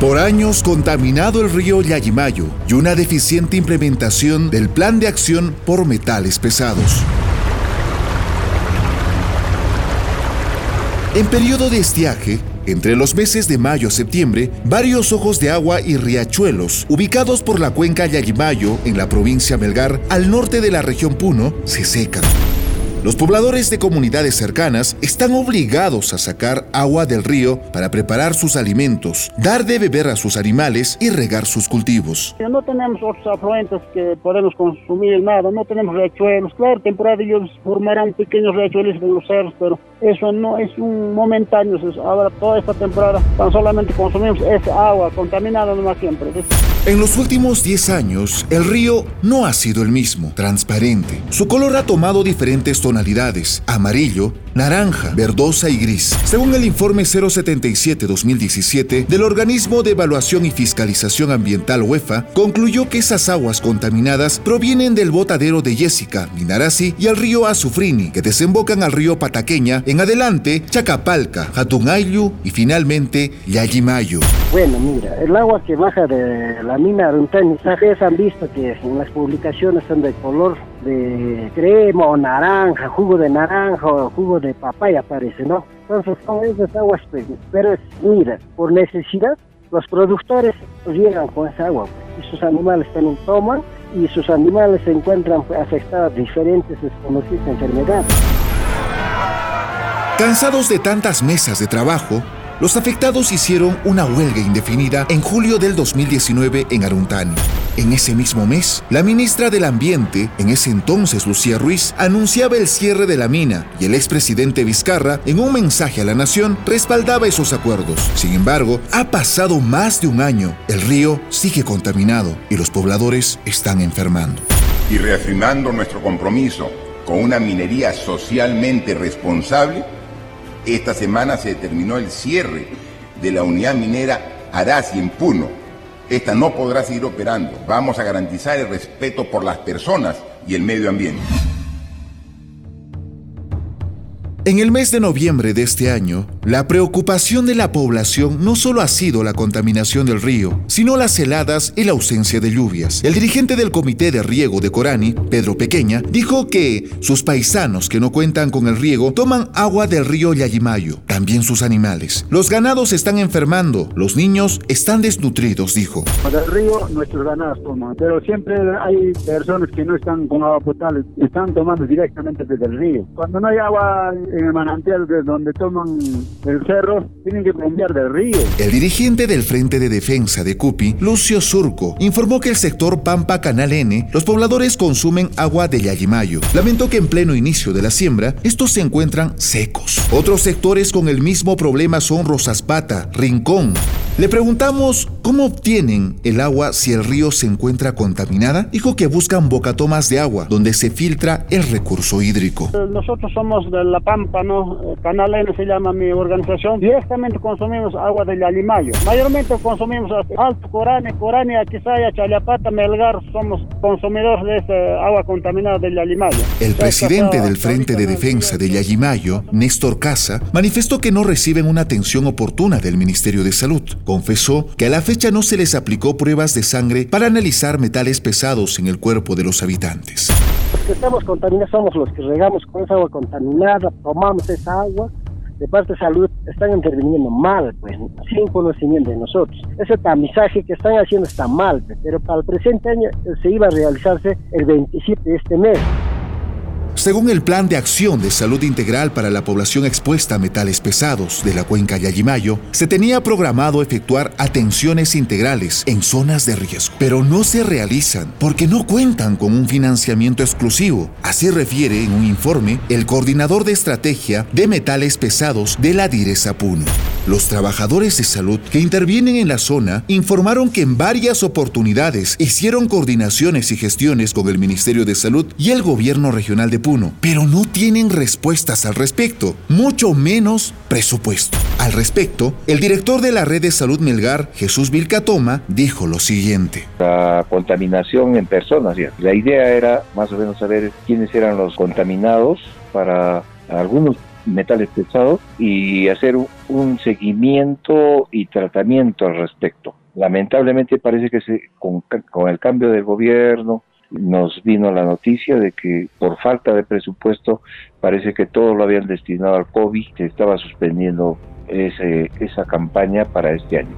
Por años contaminado el río Yayimayo y una deficiente implementación del Plan de Acción por Metales Pesados. En periodo de estiaje, entre los meses de mayo a septiembre, varios ojos de agua y riachuelos, ubicados por la cuenca Yayimayo en la provincia Melgar, al norte de la región Puno, se secan. Los pobladores de comunidades cercanas están obligados a sacar agua del río para preparar sus alimentos, dar de beber a sus animales y regar sus cultivos. No tenemos otros afluentes que podemos consumir nada, no tenemos riachuelos. Claro, temporada ellos formarán pequeños riachuelos en los cerros, pero eso no es un momentáneo. Ahora toda esta temporada tan solamente consumimos esa agua contaminada más siempre. En los últimos 10 años, el río no ha sido el mismo, transparente. Su color ha tomado diferentes tonalidades, amarillo, naranja, verdosa y gris. Según el informe 077-2017 del Organismo de Evaluación y Fiscalización Ambiental UEFA, concluyó que esas aguas contaminadas provienen del botadero de Jessica, Minarasi y el río Azufrini, que desembocan al río Pataqueña, en adelante Chacapalca, Jatunaylu y finalmente Yayimayo. Bueno, mira, el agua que baja de la mina Aruntani, ustedes han visto que en las publicaciones son de color de crema o naranja, jugo de naranja o jugo de papaya parece, ¿no? Entonces son esas aguas, pues, pero mira, por necesidad, los productores llegan con esa agua pues, y sus animales también toman y sus animales se encuentran pues, afectados de diferentes desconocidas enfermedades. Cansados de tantas mesas de trabajo, los afectados hicieron una huelga indefinida en julio del 2019 en Aruntani. En ese mismo mes, la ministra del Ambiente, en ese entonces Lucía Ruiz, anunciaba el cierre de la mina y el expresidente Vizcarra, en un mensaje a la nación, respaldaba esos acuerdos. Sin embargo, ha pasado más de un año, el río sigue contaminado y los pobladores están enfermando. Y reafirmando nuestro compromiso con una minería socialmente responsable, esta semana se determinó el cierre de la unidad minera Arasi en Puno. Esta no podrá seguir operando. Vamos a garantizar el respeto por las personas y el medio ambiente. En el mes de noviembre de este año, la preocupación de la población no solo ha sido la contaminación del río, sino las heladas y la ausencia de lluvias. El dirigente del Comité de Riego de Corani, Pedro Pequeña, dijo que sus paisanos que no cuentan con el riego toman agua del río Yayimayo, también sus animales. Los ganados están enfermando, los niños están desnutridos, dijo. Del río nuestros ganados toman, pero siempre hay personas que no están con agua potable, están tomando directamente desde el río. Cuando no hay agua en el manantial de donde toman el cerro, tienen que prender del río. El dirigente del Frente de Defensa de Cupi, Lucio Surco, informó que el sector Pampa Canal N, los pobladores consumen agua de Yayimayo. Lamentó que en pleno inicio de la siembra, estos se encuentran secos. Otros sectores con el mismo problema son Rosaspata, Rincón, le preguntamos cómo obtienen el agua si el río se encuentra contaminada. Dijo que buscan bocatomas de agua donde se filtra el recurso hídrico. Nosotros somos de La Pampa, ¿no? Canal N se llama mi organización. Directamente consumimos agua del Alimayo. Mayormente consumimos Alto Corane, Corania, Quisaya, Chaliapata, Melgar. Somos consumidores de esa agua contaminada del Alimayo. El presidente del Frente de Defensa del Yayimayo, Néstor Casa, manifestó que no reciben una atención oportuna del Ministerio de Salud confesó que a la fecha no se les aplicó pruebas de sangre para analizar metales pesados en el cuerpo de los habitantes. Los que estamos contaminados somos los que regamos con esa agua contaminada, tomamos esa agua de parte de salud están interviniendo mal, pues, sin conocimiento de nosotros. Ese tamizaje que están haciendo está mal, pues, pero para el presente año se iba a realizarse el 27 de este mes. Según el Plan de Acción de Salud Integral para la Población Expuesta a Metales Pesados de la Cuenca Yayimayo, se tenía programado efectuar atenciones integrales en zonas de riesgo, pero no se realizan porque no cuentan con un financiamiento exclusivo. Así refiere en un informe el coordinador de estrategia de metales pesados de la Direza Puno. Los trabajadores de salud que intervienen en la zona informaron que en varias oportunidades hicieron coordinaciones y gestiones con el Ministerio de Salud y el Gobierno Regional de Puno pero no tienen respuestas al respecto, mucho menos presupuesto. Al respecto, el director de la red de salud Melgar, Jesús Vilcatoma, dijo lo siguiente. La contaminación en personas, la idea era más o menos saber quiénes eran los contaminados para algunos metales pesados y hacer un seguimiento y tratamiento al respecto. Lamentablemente parece que se, con, el cambio de gobierno nos vino la noticia de que por falta de presupuesto parece que todo lo habían destinado al COVID, se estaba suspendiendo ese, esa campaña para este año.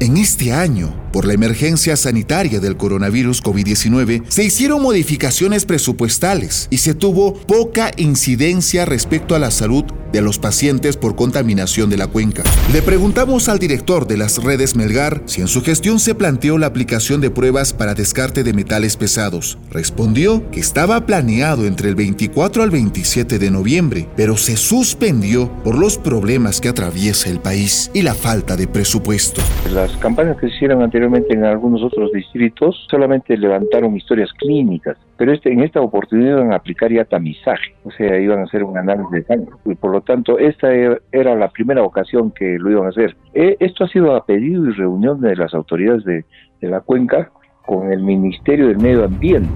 En este año, por la emergencia sanitaria del coronavirus COVID-19, se hicieron modificaciones presupuestales y se tuvo poca incidencia respecto a la salud de los pacientes por contaminación de la cuenca. Le preguntamos al director de las redes Melgar si en su gestión se planteó la aplicación de pruebas para descarte de metales pesados. Respondió que estaba planeado entre el 24 al 27 de noviembre, pero se suspendió por los problemas que atraviesa el país y la falta de presupuesto. Las campañas que hicieron anteriormente en algunos otros distritos solamente levantaron historias clínicas, pero este, en esta oportunidad iban a aplicar ya tamizaje, o sea, iban a hacer un análisis de sangre. Y por lo tanto, esta e, era la primera ocasión que lo iban a hacer. E, esto ha sido a pedido y reunión de las autoridades de, de la cuenca con el Ministerio del Medio Ambiente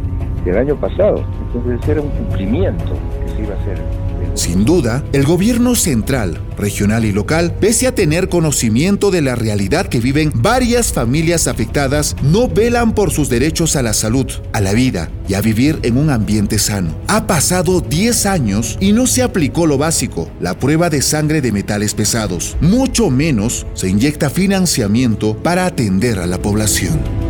del año pasado. Entonces era un cumplimiento que se iba a hacer. Sin duda, el gobierno central, regional y local, pese a tener conocimiento de la realidad que viven varias familias afectadas, no velan por sus derechos a la salud, a la vida y a vivir en un ambiente sano. Ha pasado 10 años y no se aplicó lo básico, la prueba de sangre de metales pesados. Mucho menos se inyecta financiamiento para atender a la población.